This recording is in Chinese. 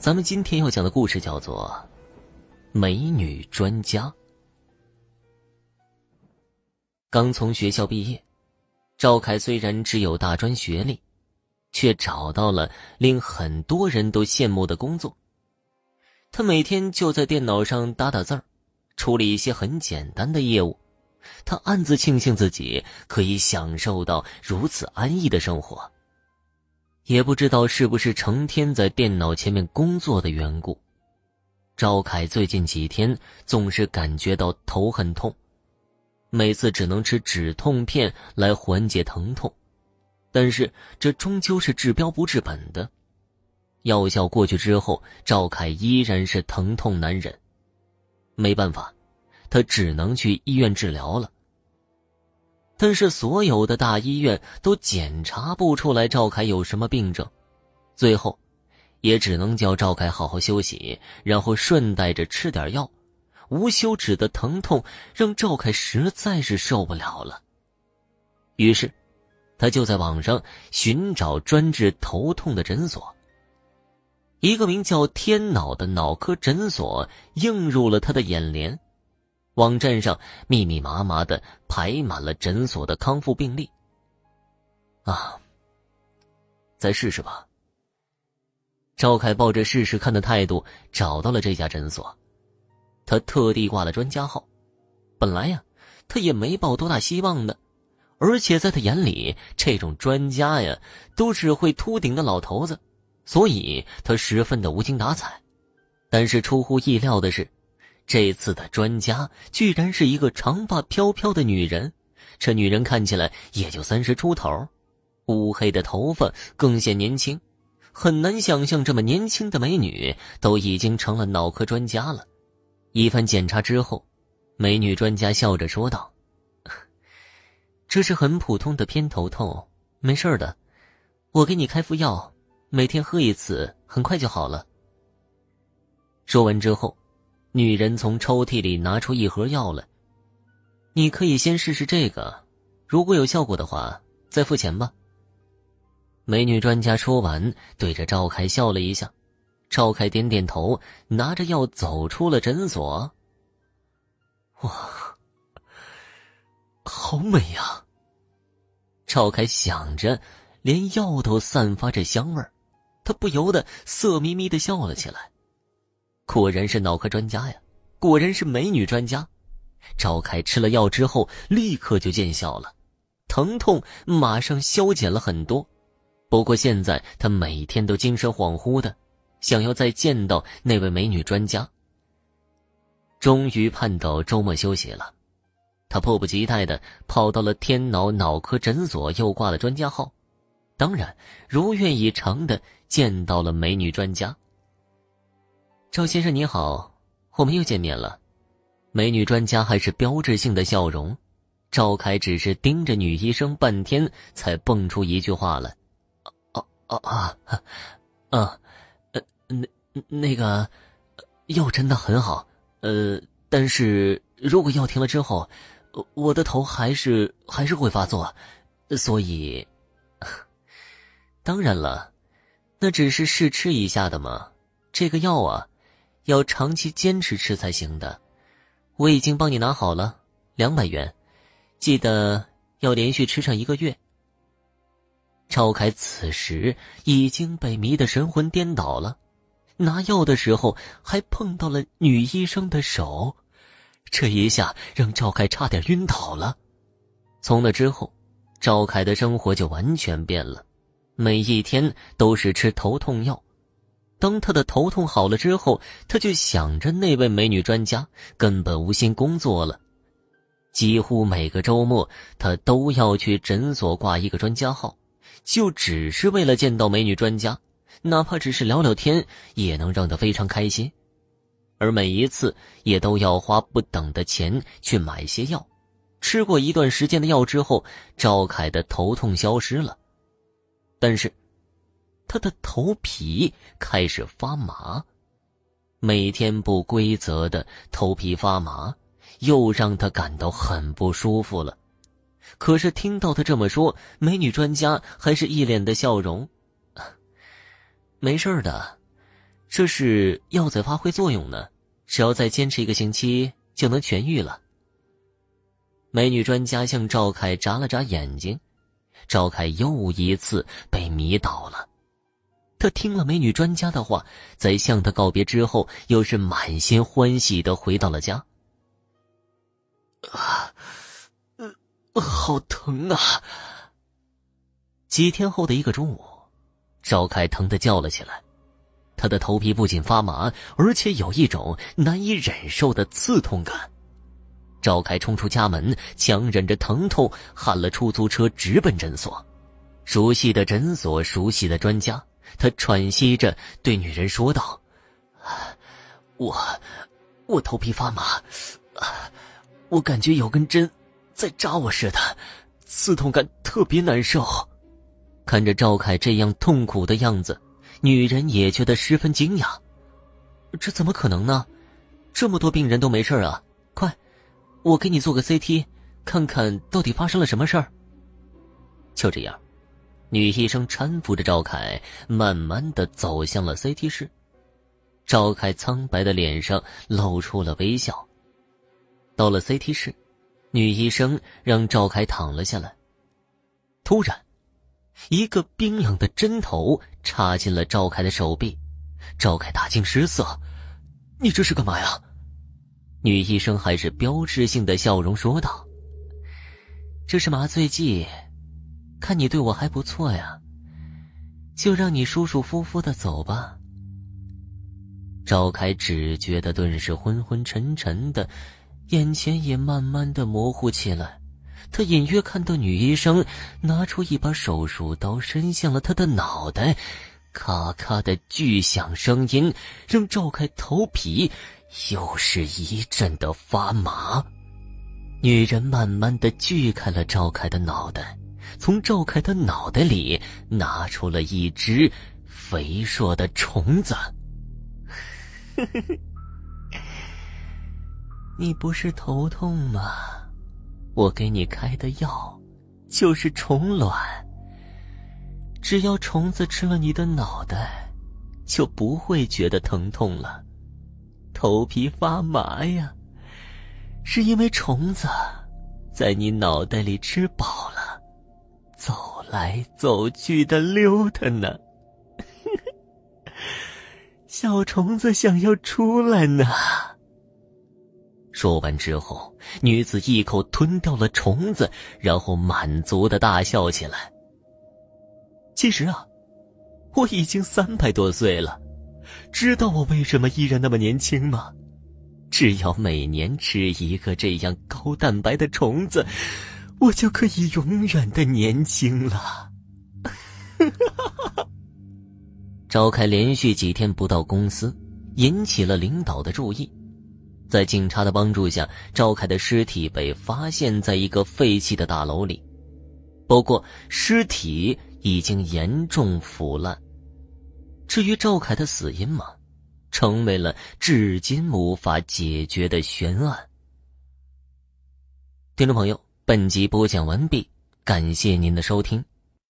咱们今天要讲的故事叫做《美女专家》。刚从学校毕业，赵凯虽然只有大专学历，却找到了令很多人都羡慕的工作。他每天就在电脑上打打字儿，处理一些很简单的业务。他暗自庆幸自己可以享受到如此安逸的生活。也不知道是不是成天在电脑前面工作的缘故，赵凯最近几天总是感觉到头很痛，每次只能吃止痛片来缓解疼痛，但是这终究是治标不治本的，药效过去之后，赵凯依然是疼痛难忍，没办法，他只能去医院治疗了。但是所有的大医院都检查不出来赵凯有什么病症，最后，也只能叫赵凯好好休息，然后顺带着吃点药。无休止的疼痛让赵凯实在是受不了了，于是，他就在网上寻找专治头痛的诊所。一个名叫“天脑”的脑科诊所映入了他的眼帘。网站上密密麻麻的排满了诊所的康复病例。啊，再试试吧。赵凯抱着试试看的态度找到了这家诊所，他特地挂了专家号。本来呀，他也没抱多大希望的，而且在他眼里，这种专家呀都是会秃顶的老头子，所以他十分的无精打采。但是出乎意料的是。这次的专家居然是一个长发飘飘的女人，这女人看起来也就三十出头，乌黑的头发更显年轻，很难想象这么年轻的美女都已经成了脑科专家了。一番检查之后，美女专家笑着说道：“这是很普通的偏头痛，没事的，我给你开副药，每天喝一次，很快就好了。”说完之后。女人从抽屉里拿出一盒药来，你可以先试试这个，如果有效果的话，再付钱吧。美女专家说完，对着赵凯笑了一下，赵凯点点头，拿着药走出了诊所。哇，好美呀！赵凯想着，连药都散发着香味儿，他不由得色眯眯的笑了起来。果然是脑科专家呀，果然是美女专家。赵凯吃了药之后，立刻就见效了，疼痛马上消减了很多。不过现在他每天都精神恍惚的，想要再见到那位美女专家。终于盼到周末休息了，他迫不及待的跑到了天脑脑科诊所，又挂了专家号，当然如愿以偿的见到了美女专家。赵先生你好，我们又见面了。美女专家还是标志性的笑容。赵凯只是盯着女医生半天，才蹦出一句话来：“哦哦啊，啊，呃，那那个药真的很好，呃，但是如果药停了之后，我的头还是还是会发作，所以，当然了，那只是试吃一下的嘛。这个药啊。”要长期坚持吃才行的，我已经帮你拿好了，两百元，记得要连续吃上一个月。赵凯此时已经被迷得神魂颠倒了，拿药的时候还碰到了女医生的手，这一下让赵凯差点晕倒了。从那之后，赵凯的生活就完全变了，每一天都是吃头痛药。当他的头痛好了之后，他就想着那位美女专家，根本无心工作了。几乎每个周末，他都要去诊所挂一个专家号，就只是为了见到美女专家，哪怕只是聊聊天，也能让他非常开心。而每一次，也都要花不等的钱去买些药。吃过一段时间的药之后，赵凯的头痛消失了，但是。他的头皮开始发麻，每天不规则的头皮发麻，又让他感到很不舒服了。可是听到他这么说，美女专家还是一脸的笑容：“没事的，这是药在发挥作用呢，只要再坚持一个星期就能痊愈了。美女专家向赵凯眨了眨眼睛，赵凯又一次被迷倒了。他听了美女专家的话，在向她告别之后，又是满心欢喜的回到了家。啊，呃，好疼啊！几天后的一个中午，赵凯疼得叫了起来。他的头皮不仅发麻，而且有一种难以忍受的刺痛感。赵凯冲出家门，强忍着疼痛喊了出租车，直奔诊所。熟悉的诊所，熟悉的专家，他喘息着对女人说道：“我，我头皮发麻，啊我感觉有根针在扎我似的，刺痛感特别难受。”看着赵凯这样痛苦的样子。女人也觉得十分惊讶，这怎么可能呢？这么多病人都没事啊！快，我给你做个 CT，看看到底发生了什么事儿。就这样，女医生搀扶着赵凯，慢慢的走向了 CT 室。赵凯苍白的脸上露出了微笑。到了 CT 室，女医生让赵凯躺了下来。突然。一个冰冷的针头插进了赵凯的手臂，赵凯大惊失色：“你这是干嘛呀？”女医生还是标志性的笑容说道：“这是麻醉剂，看你对我还不错呀，就让你舒舒服服的走吧。”赵凯只觉得顿时昏昏沉沉的，眼前也慢慢的模糊起来。他隐约看到女医生拿出一把手术刀，伸向了他的脑袋，咔咔的巨响声音让赵凯头皮又是一阵的发麻。女人慢慢的锯开了赵凯的脑袋，从赵凯的脑袋里拿出了一只肥硕的虫子。你不是头痛吗？我给你开的药，就是虫卵。只要虫子吃了你的脑袋，就不会觉得疼痛了。头皮发麻呀，是因为虫子在你脑袋里吃饱了，走来走去的溜达呢。小虫子想要出来呢。说完之后，女子一口吞掉了虫子，然后满足的大笑起来。其实啊，我已经三百多岁了，知道我为什么依然那么年轻吗？只要每年吃一个这样高蛋白的虫子，我就可以永远的年轻了。召开连续几天不到公司，引起了领导的注意。在警察的帮助下，赵凯的尸体被发现在一个废弃的大楼里。不过，尸体已经严重腐烂。至于赵凯的死因嘛，成为了至今无法解决的悬案。听众朋友，本集播讲完毕，感谢您的收听。